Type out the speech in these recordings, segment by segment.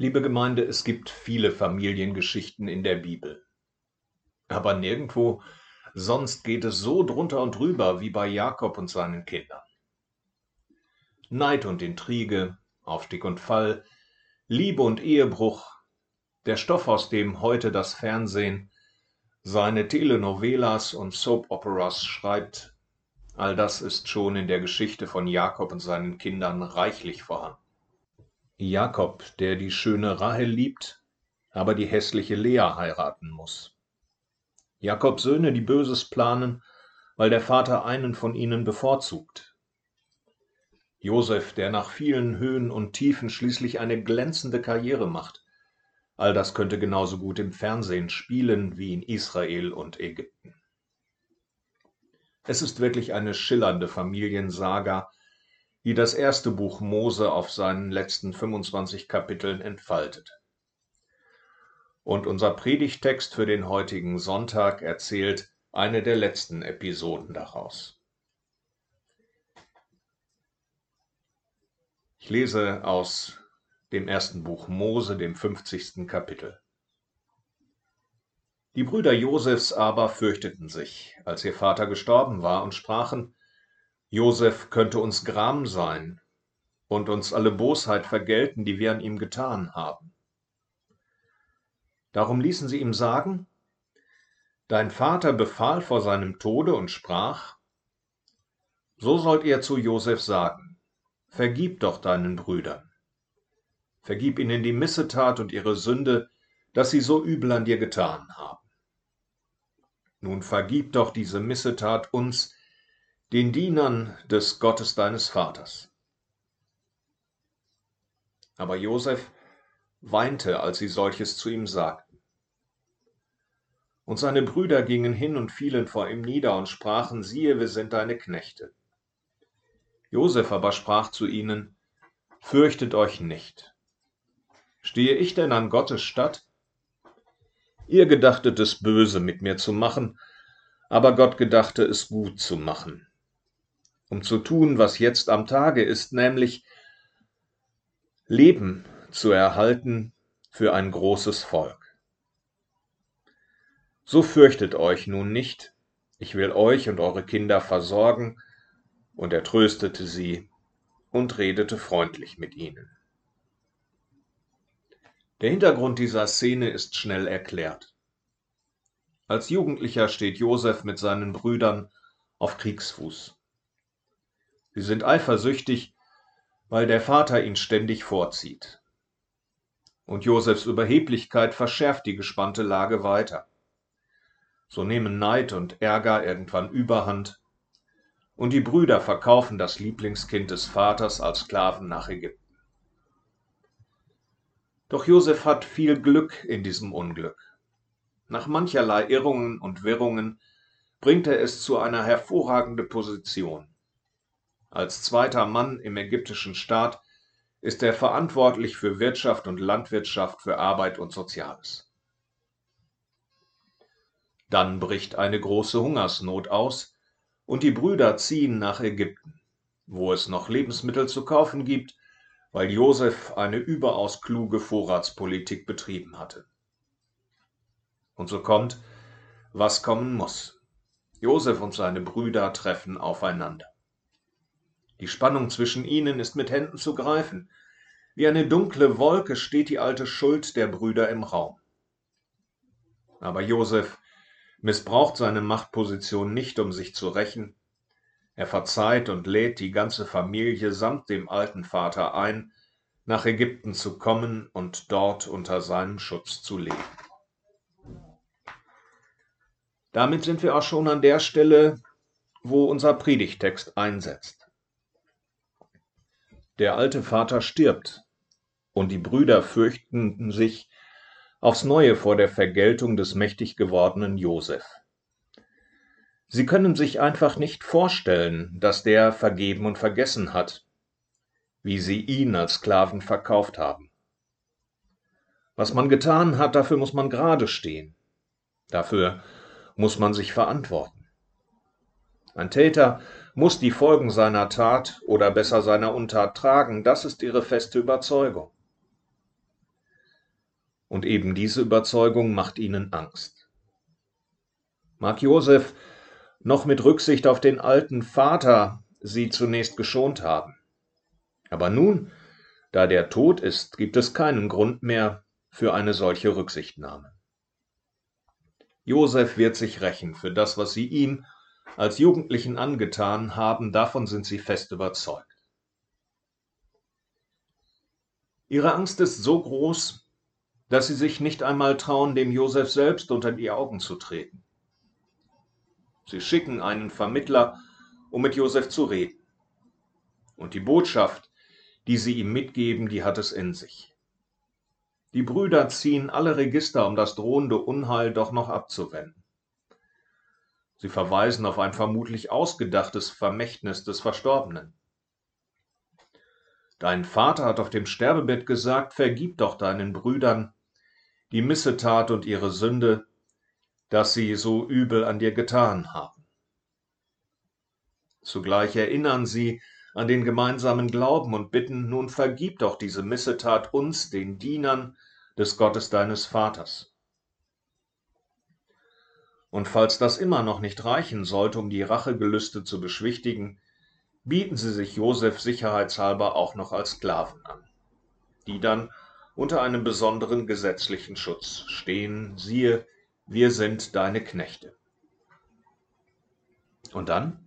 Liebe Gemeinde, es gibt viele Familiengeschichten in der Bibel. Aber nirgendwo sonst geht es so drunter und drüber wie bei Jakob und seinen Kindern. Neid und Intrige, Aufstieg und Fall, Liebe und Ehebruch, der Stoff, aus dem heute das Fernsehen seine Telenovelas und Soap-Operas schreibt, all das ist schon in der Geschichte von Jakob und seinen Kindern reichlich vorhanden. Jakob, der die schöne Rahel liebt, aber die hässliche Lea heiraten muss. Jakobs Söhne, die Böses planen, weil der Vater einen von ihnen bevorzugt. Josef, der nach vielen Höhen und Tiefen schließlich eine glänzende Karriere macht. All das könnte genauso gut im Fernsehen spielen wie in Israel und Ägypten. Es ist wirklich eine schillernde Familiensaga, die das erste Buch Mose auf seinen letzten 25 Kapiteln entfaltet. Und unser Predigtext für den heutigen Sonntag erzählt eine der letzten Episoden daraus. Ich lese aus dem ersten Buch Mose, dem 50. Kapitel. Die Brüder Josefs aber fürchteten sich, als ihr Vater gestorben war, und sprachen, Josef könnte uns Gram sein und uns alle Bosheit vergelten, die wir an ihm getan haben. Darum ließen sie ihm sagen, Dein Vater befahl vor seinem Tode und sprach, So sollt ihr zu Josef sagen, Vergib doch deinen Brüdern. Vergib ihnen die Missetat und ihre Sünde, dass sie so übel an dir getan haben. Nun vergib doch diese Missetat uns, den Dienern des Gottes deines Vaters. Aber Josef weinte, als sie solches zu ihm sagten. Und seine Brüder gingen hin und fielen vor ihm nieder und sprachen, siehe, wir sind deine Knechte. Josef aber sprach zu ihnen, Fürchtet euch nicht. Stehe ich denn an Gottes Statt? Ihr gedachtet es böse mit mir zu machen, aber Gott gedachte es gut zu machen um zu tun, was jetzt am Tage ist, nämlich Leben zu erhalten für ein großes Volk. So fürchtet euch nun nicht, ich will euch und eure Kinder versorgen, und er tröstete sie und redete freundlich mit ihnen. Der Hintergrund dieser Szene ist schnell erklärt. Als Jugendlicher steht Josef mit seinen Brüdern auf Kriegsfuß. Sie sind eifersüchtig, weil der Vater ihn ständig vorzieht. Und Josefs Überheblichkeit verschärft die gespannte Lage weiter. So nehmen Neid und Ärger irgendwann überhand, und die Brüder verkaufen das Lieblingskind des Vaters als Sklaven nach Ägypten. Doch Josef hat viel Glück in diesem Unglück. Nach mancherlei Irrungen und Wirrungen bringt er es zu einer hervorragenden Position. Als zweiter Mann im ägyptischen Staat ist er verantwortlich für Wirtschaft und Landwirtschaft, für Arbeit und Soziales. Dann bricht eine große Hungersnot aus und die Brüder ziehen nach Ägypten, wo es noch Lebensmittel zu kaufen gibt, weil Josef eine überaus kluge Vorratspolitik betrieben hatte. Und so kommt, was kommen muss. Josef und seine Brüder treffen aufeinander. Die Spannung zwischen ihnen ist mit Händen zu greifen. Wie eine dunkle Wolke steht die alte Schuld der Brüder im Raum. Aber Josef missbraucht seine Machtposition nicht, um sich zu rächen. Er verzeiht und lädt die ganze Familie samt dem alten Vater ein, nach Ägypten zu kommen und dort unter seinem Schutz zu leben. Damit sind wir auch schon an der Stelle, wo unser Predigtext einsetzt. Der alte Vater stirbt, und die Brüder fürchten sich aufs neue vor der Vergeltung des mächtig gewordenen Josef. Sie können sich einfach nicht vorstellen, dass der vergeben und vergessen hat, wie sie ihn als Sklaven verkauft haben. Was man getan hat, dafür muss man gerade stehen. Dafür muss man sich verantworten. Ein Täter muss die Folgen seiner Tat oder besser seiner Untat tragen, das ist ihre feste Überzeugung. Und eben diese Überzeugung macht ihnen Angst. Mag Josef noch mit Rücksicht auf den alten Vater sie zunächst geschont haben. Aber nun, da der tot ist, gibt es keinen Grund mehr für eine solche Rücksichtnahme. Josef wird sich rächen für das, was sie ihm als Jugendlichen angetan haben, davon sind sie fest überzeugt. Ihre Angst ist so groß, dass sie sich nicht einmal trauen, dem Josef selbst unter die Augen zu treten. Sie schicken einen Vermittler, um mit Josef zu reden. Und die Botschaft, die sie ihm mitgeben, die hat es in sich. Die Brüder ziehen alle Register, um das drohende Unheil doch noch abzuwenden. Sie verweisen auf ein vermutlich ausgedachtes Vermächtnis des Verstorbenen. Dein Vater hat auf dem Sterbebett gesagt, vergib doch deinen Brüdern die Missetat und ihre Sünde, dass sie so übel an dir getan haben. Zugleich erinnern sie an den gemeinsamen Glauben und bitten, nun vergib doch diese Missetat uns, den Dienern des Gottes deines Vaters. Und falls das immer noch nicht reichen sollte, um die Rachegelüste zu beschwichtigen, bieten sie sich Josef sicherheitshalber auch noch als Sklaven an, die dann unter einem besonderen gesetzlichen Schutz stehen, siehe, wir sind deine Knechte. Und dann?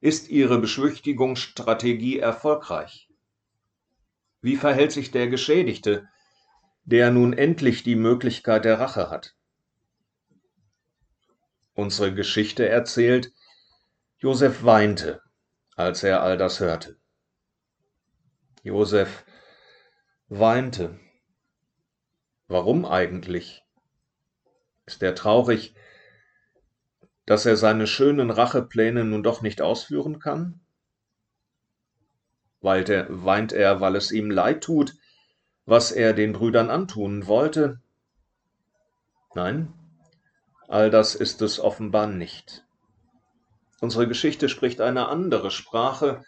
Ist ihre Beschwichtigungsstrategie erfolgreich? Wie verhält sich der Geschädigte, der nun endlich die Möglichkeit der Rache hat? Unsere Geschichte erzählt, Josef weinte, als er all das hörte. Josef weinte. Warum eigentlich? Ist er traurig, dass er seine schönen Rachepläne nun doch nicht ausführen kann? Weint er, weint er, weil es ihm leid tut, was er den Brüdern antun wollte? Nein, all das ist es offenbar nicht. Unsere Geschichte spricht eine andere Sprache,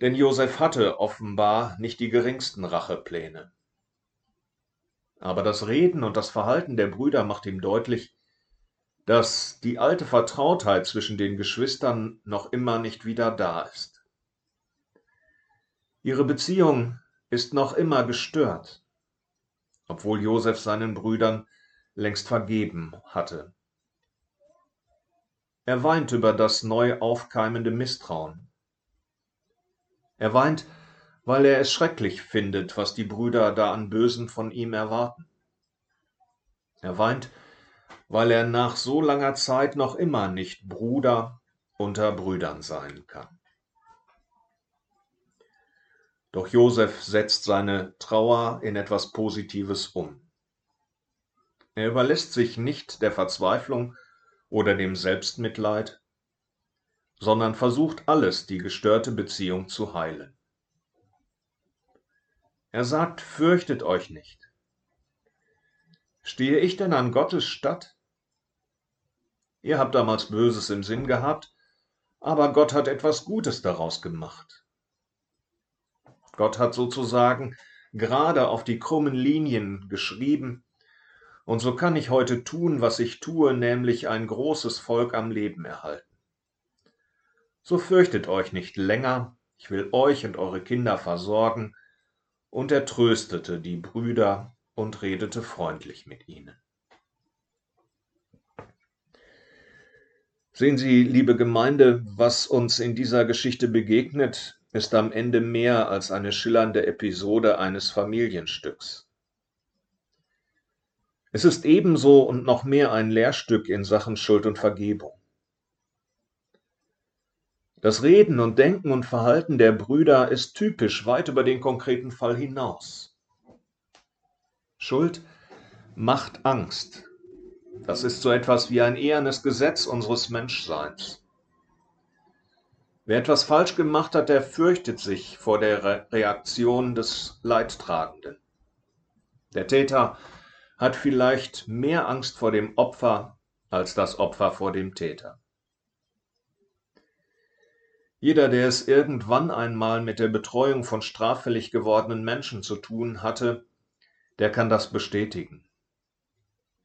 denn Josef hatte offenbar nicht die geringsten Rachepläne. Aber das Reden und das Verhalten der Brüder macht ihm deutlich, dass die alte Vertrautheit zwischen den Geschwistern noch immer nicht wieder da ist. Ihre Beziehung ist noch immer gestört, obwohl Josef seinen Brüdern längst vergeben hatte. Er weint über das neu aufkeimende Misstrauen. Er weint, weil er es schrecklich findet, was die Brüder da an Bösen von ihm erwarten. Er weint, weil er nach so langer Zeit noch immer nicht Bruder unter Brüdern sein kann. Doch Josef setzt seine Trauer in etwas Positives um. Er überlässt sich nicht der Verzweiflung oder dem Selbstmitleid, sondern versucht alles, die gestörte Beziehung zu heilen. Er sagt, fürchtet euch nicht. Stehe ich denn an Gottes Statt? Ihr habt damals Böses im Sinn gehabt, aber Gott hat etwas Gutes daraus gemacht. Gott hat sozusagen gerade auf die krummen Linien geschrieben, und so kann ich heute tun, was ich tue, nämlich ein großes Volk am Leben erhalten. So fürchtet euch nicht länger, ich will euch und eure Kinder versorgen. Und er tröstete die Brüder und redete freundlich mit ihnen. Sehen Sie, liebe Gemeinde, was uns in dieser Geschichte begegnet, ist am Ende mehr als eine schillernde Episode eines Familienstücks. Es ist ebenso und noch mehr ein Lehrstück in Sachen Schuld und Vergebung. Das Reden und Denken und Verhalten der Brüder ist typisch weit über den konkreten Fall hinaus. Schuld macht Angst. Das ist so etwas wie ein ehernes Gesetz unseres Menschseins. Wer etwas falsch gemacht hat, der fürchtet sich vor der Reaktion des Leidtragenden. Der Täter hat vielleicht mehr Angst vor dem Opfer als das Opfer vor dem Täter. Jeder, der es irgendwann einmal mit der Betreuung von straffällig gewordenen Menschen zu tun hatte, der kann das bestätigen.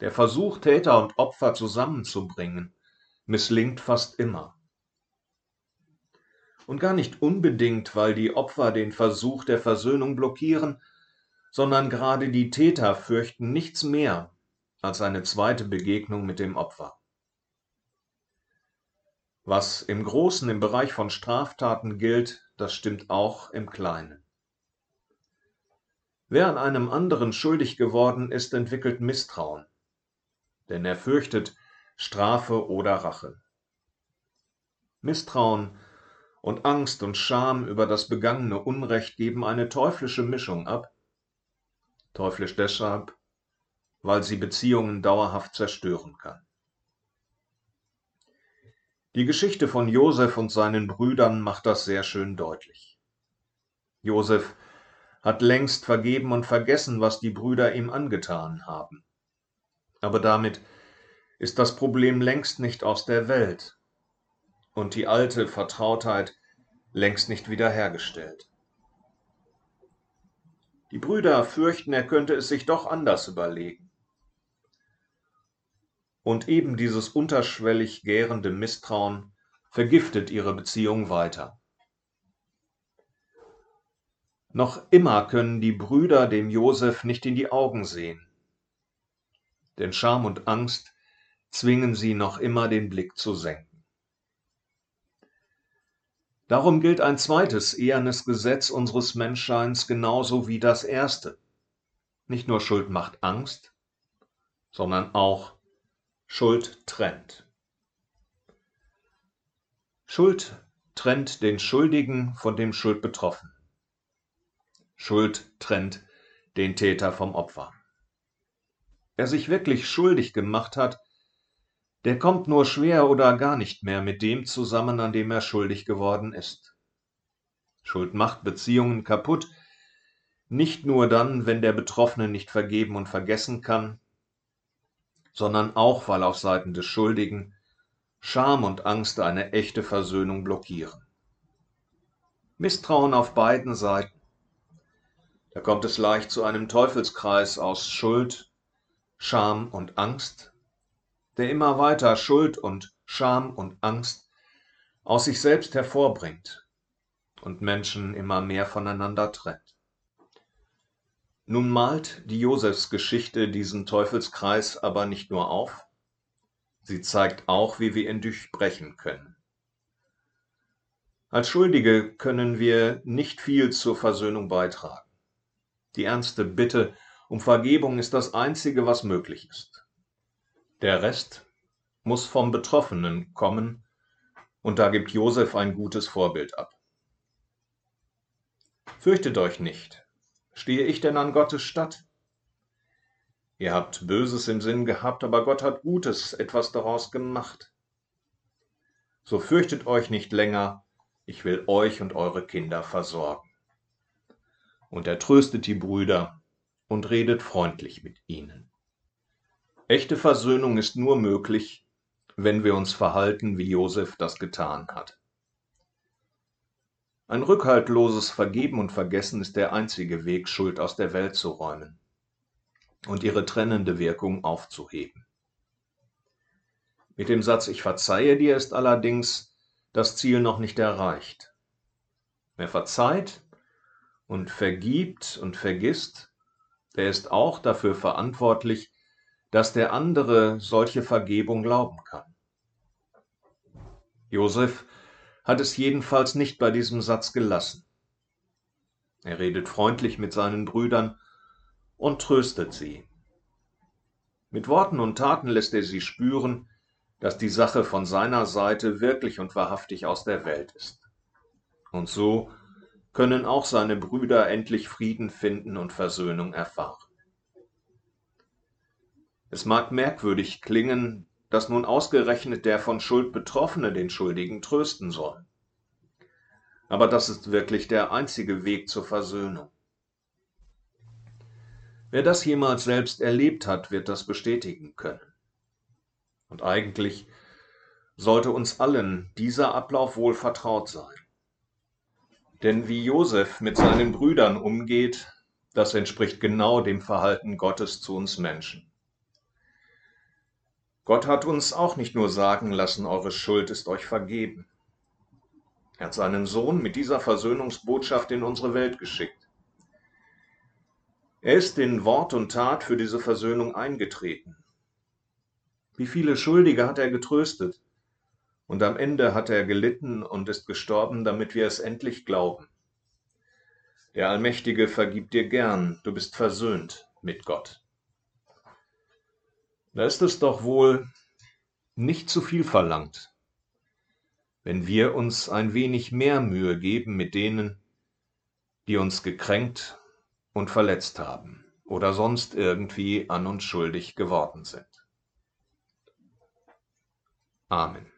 Der Versuch, Täter und Opfer zusammenzubringen, misslingt fast immer. Und gar nicht unbedingt, weil die Opfer den Versuch der Versöhnung blockieren, sondern gerade die Täter fürchten nichts mehr als eine zweite Begegnung mit dem Opfer. Was im Großen im Bereich von Straftaten gilt, das stimmt auch im Kleinen. Wer an einem anderen schuldig geworden ist, entwickelt Misstrauen, denn er fürchtet Strafe oder Rache. Misstrauen und Angst und Scham über das begangene Unrecht geben eine teuflische Mischung ab. Teuflisch deshalb, weil sie Beziehungen dauerhaft zerstören kann. Die Geschichte von Josef und seinen Brüdern macht das sehr schön deutlich. Josef hat längst vergeben und vergessen, was die Brüder ihm angetan haben. Aber damit ist das Problem längst nicht aus der Welt und die alte Vertrautheit längst nicht wiederhergestellt. Die Brüder fürchten, er könnte es sich doch anders überlegen. Und eben dieses unterschwellig gärende Misstrauen vergiftet ihre Beziehung weiter. Noch immer können die Brüder dem Josef nicht in die Augen sehen, denn Scham und Angst zwingen sie noch immer den Blick zu senken. Darum gilt ein zweites ehernes Gesetz unseres Menschseins genauso wie das erste. Nicht nur Schuld macht Angst, sondern auch Schuld trennt. Schuld trennt den Schuldigen von dem Schuldbetroffenen. Schuld trennt den Täter vom Opfer. Wer sich wirklich schuldig gemacht hat, der kommt nur schwer oder gar nicht mehr mit dem zusammen, an dem er schuldig geworden ist. Schuld macht Beziehungen kaputt, nicht nur dann, wenn der Betroffene nicht vergeben und vergessen kann, sondern auch, weil auf Seiten des Schuldigen Scham und Angst eine echte Versöhnung blockieren. Misstrauen auf beiden Seiten. Da kommt es leicht zu einem Teufelskreis aus Schuld, Scham und Angst, der immer weiter Schuld und Scham und Angst aus sich selbst hervorbringt und Menschen immer mehr voneinander trennt. Nun malt die Josefsgeschichte diesen Teufelskreis aber nicht nur auf, sie zeigt auch, wie wir ihn durchbrechen können. Als Schuldige können wir nicht viel zur Versöhnung beitragen. Die ernste Bitte um Vergebung ist das Einzige, was möglich ist. Der Rest muss vom Betroffenen kommen, und da gibt Josef ein gutes Vorbild ab. Fürchtet euch nicht, stehe ich denn an Gottes Statt? Ihr habt Böses im Sinn gehabt, aber Gott hat Gutes etwas daraus gemacht. So fürchtet euch nicht länger, ich will euch und eure Kinder versorgen. Und er tröstet die Brüder und redet freundlich mit ihnen. Echte Versöhnung ist nur möglich, wenn wir uns verhalten, wie Josef das getan hat. Ein rückhaltloses Vergeben und Vergessen ist der einzige Weg, Schuld aus der Welt zu räumen und ihre trennende Wirkung aufzuheben. Mit dem Satz Ich verzeihe dir ist allerdings das Ziel noch nicht erreicht. Wer verzeiht und vergibt und vergisst, der ist auch dafür verantwortlich, dass der andere solche Vergebung glauben kann. Josef hat es jedenfalls nicht bei diesem Satz gelassen. Er redet freundlich mit seinen Brüdern und tröstet sie. Mit Worten und Taten lässt er sie spüren, dass die Sache von seiner Seite wirklich und wahrhaftig aus der Welt ist. Und so können auch seine Brüder endlich Frieden finden und Versöhnung erfahren. Es mag merkwürdig klingen, dass nun ausgerechnet der von Schuld Betroffene den Schuldigen trösten soll. Aber das ist wirklich der einzige Weg zur Versöhnung. Wer das jemals selbst erlebt hat, wird das bestätigen können. Und eigentlich sollte uns allen dieser Ablauf wohl vertraut sein. Denn wie Josef mit seinen Brüdern umgeht, das entspricht genau dem Verhalten Gottes zu uns Menschen. Gott hat uns auch nicht nur sagen lassen, eure Schuld ist euch vergeben. Er hat seinen Sohn mit dieser Versöhnungsbotschaft in unsere Welt geschickt. Er ist in Wort und Tat für diese Versöhnung eingetreten. Wie viele Schuldige hat er getröstet? Und am Ende hat er gelitten und ist gestorben, damit wir es endlich glauben. Der Allmächtige vergibt dir gern, du bist versöhnt mit Gott. Da ist es doch wohl nicht zu viel verlangt, wenn wir uns ein wenig mehr Mühe geben mit denen, die uns gekränkt und verletzt haben oder sonst irgendwie an uns schuldig geworden sind. Amen.